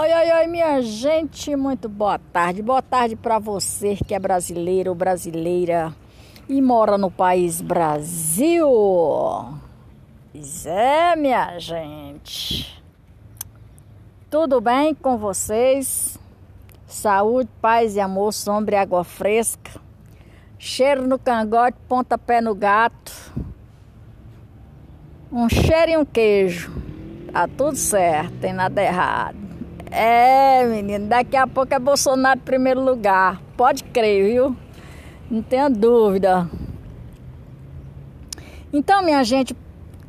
Oi, oi, oi, minha gente, muito boa tarde. Boa tarde para você que é brasileiro ou brasileira e mora no país Brasil. Pois é, minha gente. Tudo bem com vocês? Saúde, paz e amor, sombra e água fresca. Cheiro no cangote, pontapé no gato. Um cheiro e um queijo. Tá tudo certo, tem nada errado. É, menino, daqui a pouco é Bolsonaro em primeiro lugar. Pode crer, viu? Não tenha dúvida. Então, minha gente,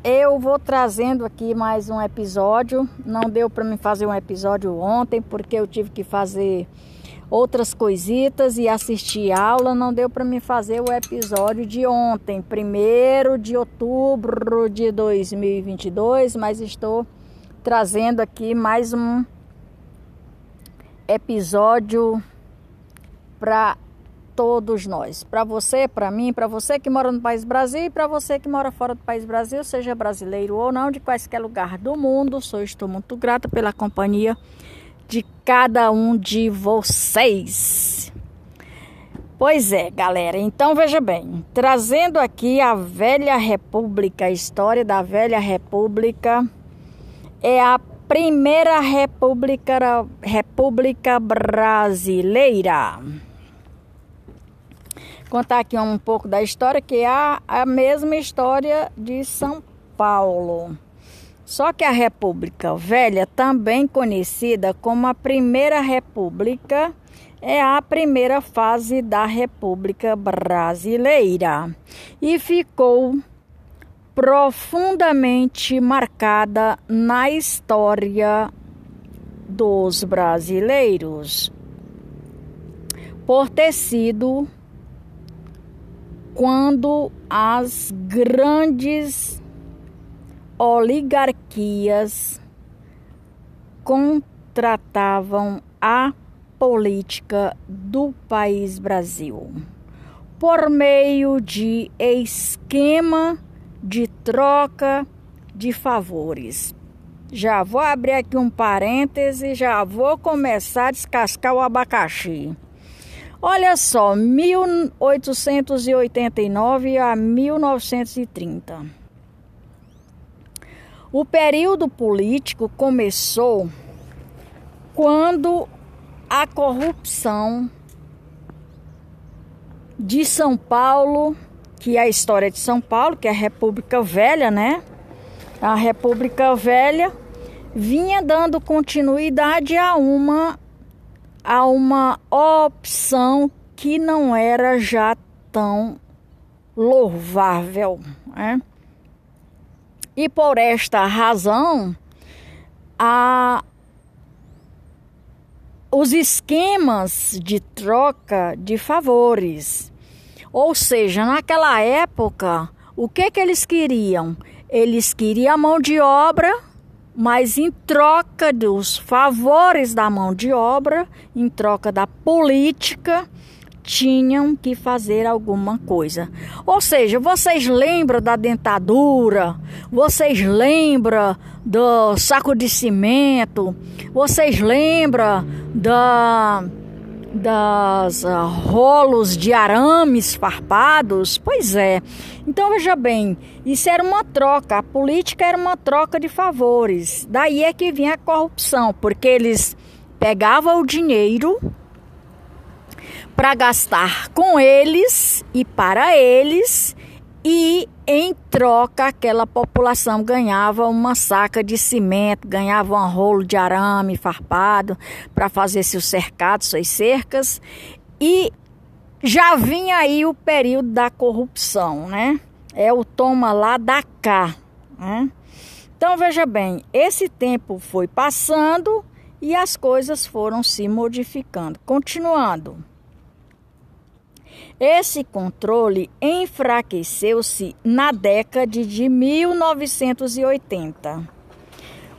eu vou trazendo aqui mais um episódio. Não deu para me fazer um episódio ontem porque eu tive que fazer outras coisitas e assistir aula. Não deu para me fazer o episódio de ontem, primeiro de outubro de 2022, mas estou trazendo aqui mais um episódio para todos nós, para você, para mim, para você que mora no país Brasil e para você que mora fora do país Brasil, seja brasileiro ou não, de quaisquer lugar do mundo. Sou estou muito grata pela companhia de cada um de vocês. Pois é, galera. Então veja bem, trazendo aqui a velha República, a história da velha República é a Primeira República, República Brasileira. Contar aqui um pouco da história, que é a, mesma história de São Paulo. Só que a República Velha, também conhecida como a Primeira República, é a primeira fase da República Brasileira e ficou profundamente marcada na história dos brasileiros por ter sido quando as grandes oligarquias contratavam a política do país Brasil. Por meio de esquema de troca de favores. Já vou abrir aqui um parêntese, já vou começar a descascar o abacaxi. Olha só, 1889 a 1930. O período político começou quando a corrupção de São Paulo que é a história de São Paulo, que é a República Velha, né? A República Velha vinha dando continuidade a uma a uma opção que não era já tão louvável, né? E por esta razão, a os esquemas de troca de favores ou seja, naquela época, o que que eles queriam? Eles queriam a mão de obra, mas em troca dos favores da mão de obra, em troca da política, tinham que fazer alguma coisa. Ou seja, vocês lembram da dentadura? Vocês lembram do saco de cimento? Vocês lembram da das uh, rolos de arames farpados? Pois é. Então veja bem, isso era uma troca, a política era uma troca de favores. Daí é que vinha a corrupção, porque eles pegavam o dinheiro para gastar com eles e para eles e em troca aquela população ganhava uma saca de cimento, ganhava um rolo de arame farpado para fazer seus cercados, suas cercas e já vinha aí o período da corrupção, né? É o toma lá da cá, né? Então veja bem, esse tempo foi passando e as coisas foram se modificando. Continuando. Esse controle enfraqueceu-se na década de 1980,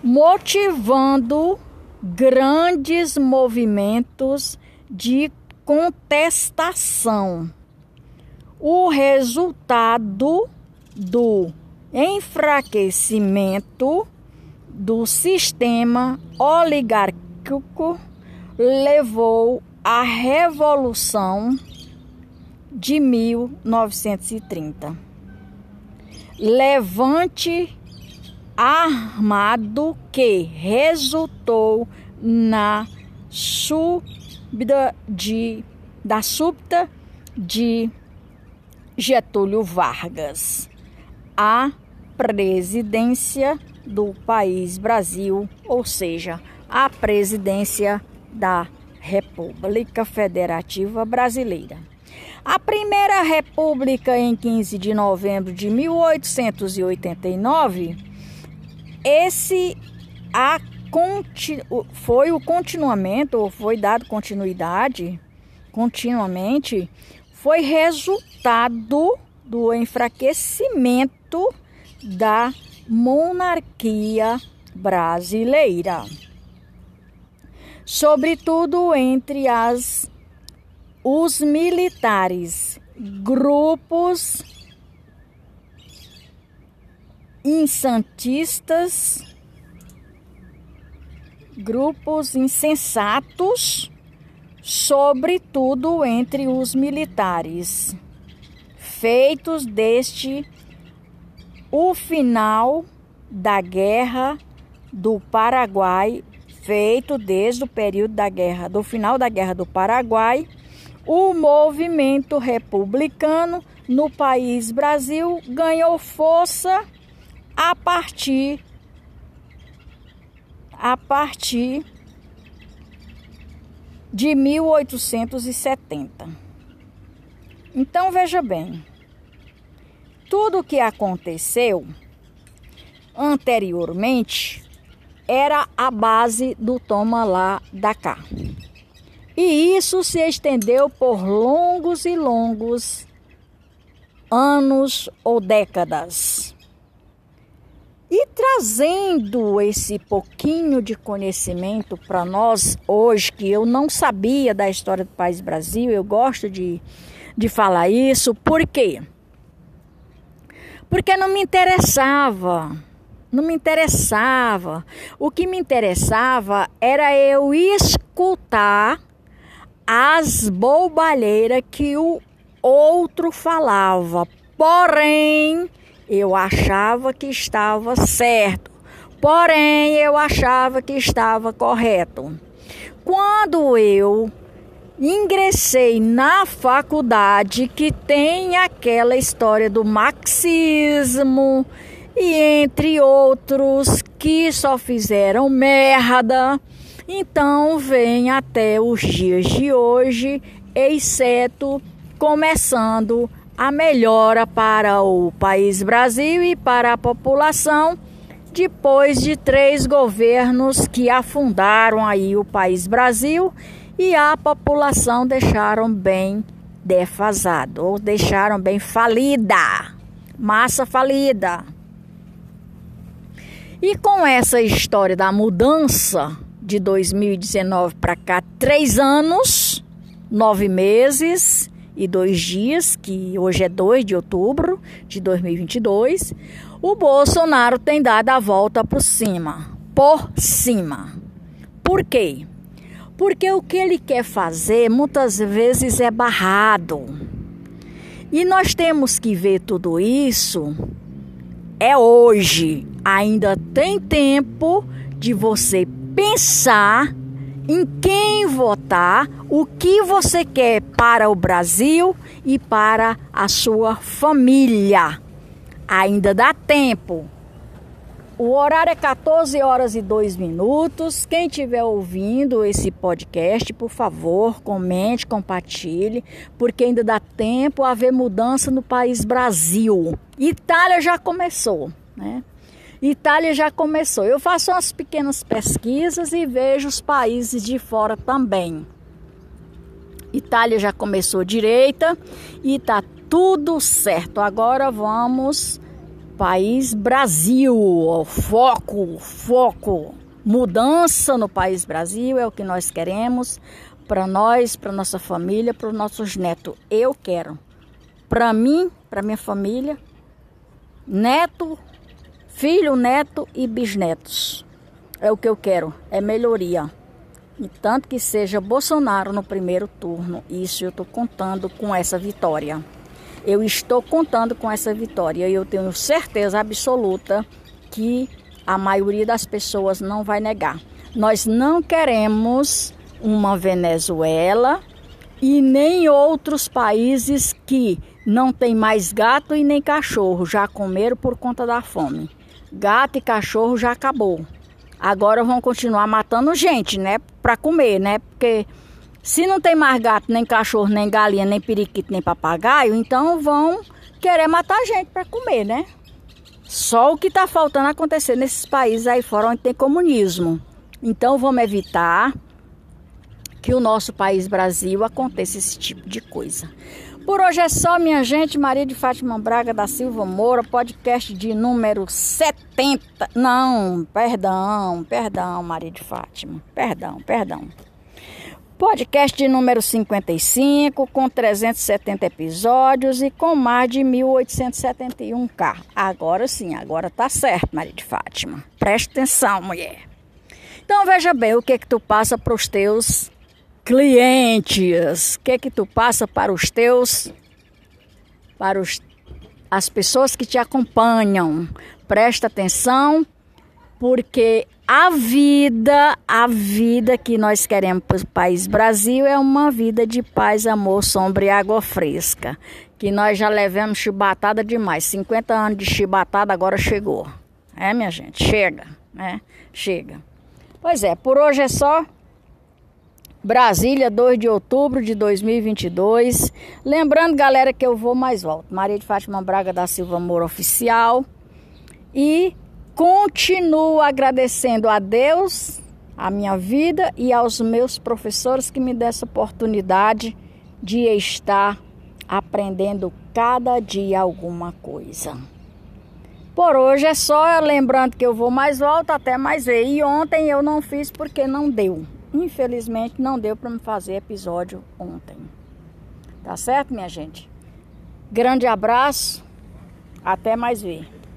motivando grandes movimentos de contestação. O resultado do enfraquecimento do sistema monárquico levou à Revolução de 1930. Levante armado que resultou na subida de, da súbita de Getúlio Vargas à presidência do país Brasil, ou seja, a presidência da República Federativa Brasileira. A primeira república em 15 de novembro de 1889, esse a, foi o continuamento, ou foi dado continuidade, continuamente, foi resultado do enfraquecimento da monarquia brasileira. Sobretudo entre as os militares, grupos insantistas, grupos insensatos, sobretudo entre os militares, feitos deste o final da Guerra do Paraguai, feito desde o período da guerra, do final da Guerra do Paraguai, o movimento republicano no país Brasil ganhou força a partir a partir de 1870. Então veja bem, tudo o que aconteceu anteriormente era a base do toma lá da cá. E isso se estendeu por longos e longos anos ou décadas. E trazendo esse pouquinho de conhecimento para nós hoje, que eu não sabia da história do país Brasil, eu gosto de, de falar isso, por quê? porque não me interessava. Não me interessava. O que me interessava era eu escutar as bobalheiras que o outro falava. Porém, eu achava que estava certo. Porém, eu achava que estava correto. Quando eu ingressei na faculdade que tem aquela história do marxismo e entre outros que só fizeram merda. Então vem até os dias de hoje, exceto começando a melhora para o país Brasil e para a população depois de três governos que afundaram aí o país Brasil e a população deixaram bem defasado, ou deixaram bem falida, massa falida. E com essa história da mudança de 2019 para cá, três anos, nove meses e dois dias, que hoje é 2 de outubro de 2022, o Bolsonaro tem dado a volta por cima. Por cima. Por quê? Porque o que ele quer fazer muitas vezes é barrado. E nós temos que ver tudo isso é hoje. Ainda tem tempo de você pensar em quem votar, o que você quer para o Brasil e para a sua família. Ainda dá tempo. O horário é 14 horas e 2 minutos. Quem estiver ouvindo esse podcast, por favor, comente, compartilhe, porque ainda dá tempo a haver mudança no país Brasil. Itália já começou, né? Itália já começou. Eu faço umas pequenas pesquisas e vejo os países de fora também. Itália já começou direita e tá tudo certo. Agora vamos país Brasil. Foco, foco. Mudança no país Brasil é o que nós queremos para nós, para nossa família, para os nossos netos. Eu quero. Para mim, para minha família, neto, filho, neto e bisnetos. É o que eu quero, é melhoria. E tanto que seja Bolsonaro no primeiro turno. Isso eu estou contando com essa vitória. Eu estou contando com essa vitória e eu tenho certeza absoluta que a maioria das pessoas não vai negar. Nós não queremos uma Venezuela e nem outros países que não tem mais gato e nem cachorro, já comeram por conta da fome. Gato e cachorro já acabou. Agora vão continuar matando gente, né, para comer, né? Porque se não tem mais gato, nem cachorro, nem galinha, nem periquito, nem papagaio, então vão querer matar gente para comer, né? Só o que está faltando acontecer nesses países aí fora onde tem comunismo. Então vamos evitar que o nosso país Brasil aconteça esse tipo de coisa. Por hoje é só, minha gente. Maria de Fátima Braga da Silva Moura, podcast de número 70. Não, perdão, perdão, Maria de Fátima. Perdão, perdão. Podcast de número 55, com 370 episódios e com mais de 1871k. Agora sim, agora tá certo, Maria de Fátima. Presta atenção, mulher. Então veja bem o que que tu passa para os teus clientes. O que que tu passa para os teus para os, as pessoas que te acompanham. Presta atenção, porque a vida, a vida que nós queremos para o país Brasil é uma vida de paz, amor, sombra e água fresca. Que nós já levamos chibatada demais. 50 anos de chibatada agora chegou. É, minha gente? Chega, né? Chega. Pois é, por hoje é só. Brasília, 2 de outubro de 2022. Lembrando, galera, que eu vou mais volto. Maria de Fátima Braga da Silva Moura Oficial. E continuo agradecendo a Deus, a minha vida e aos meus professores que me dão essa oportunidade de estar aprendendo cada dia alguma coisa. Por hoje é só, lembrando que eu vou mais volto, até mais ver. E ontem eu não fiz porque não deu. Infelizmente não deu para me fazer episódio ontem. Tá certo, minha gente? Grande abraço. Até mais ver.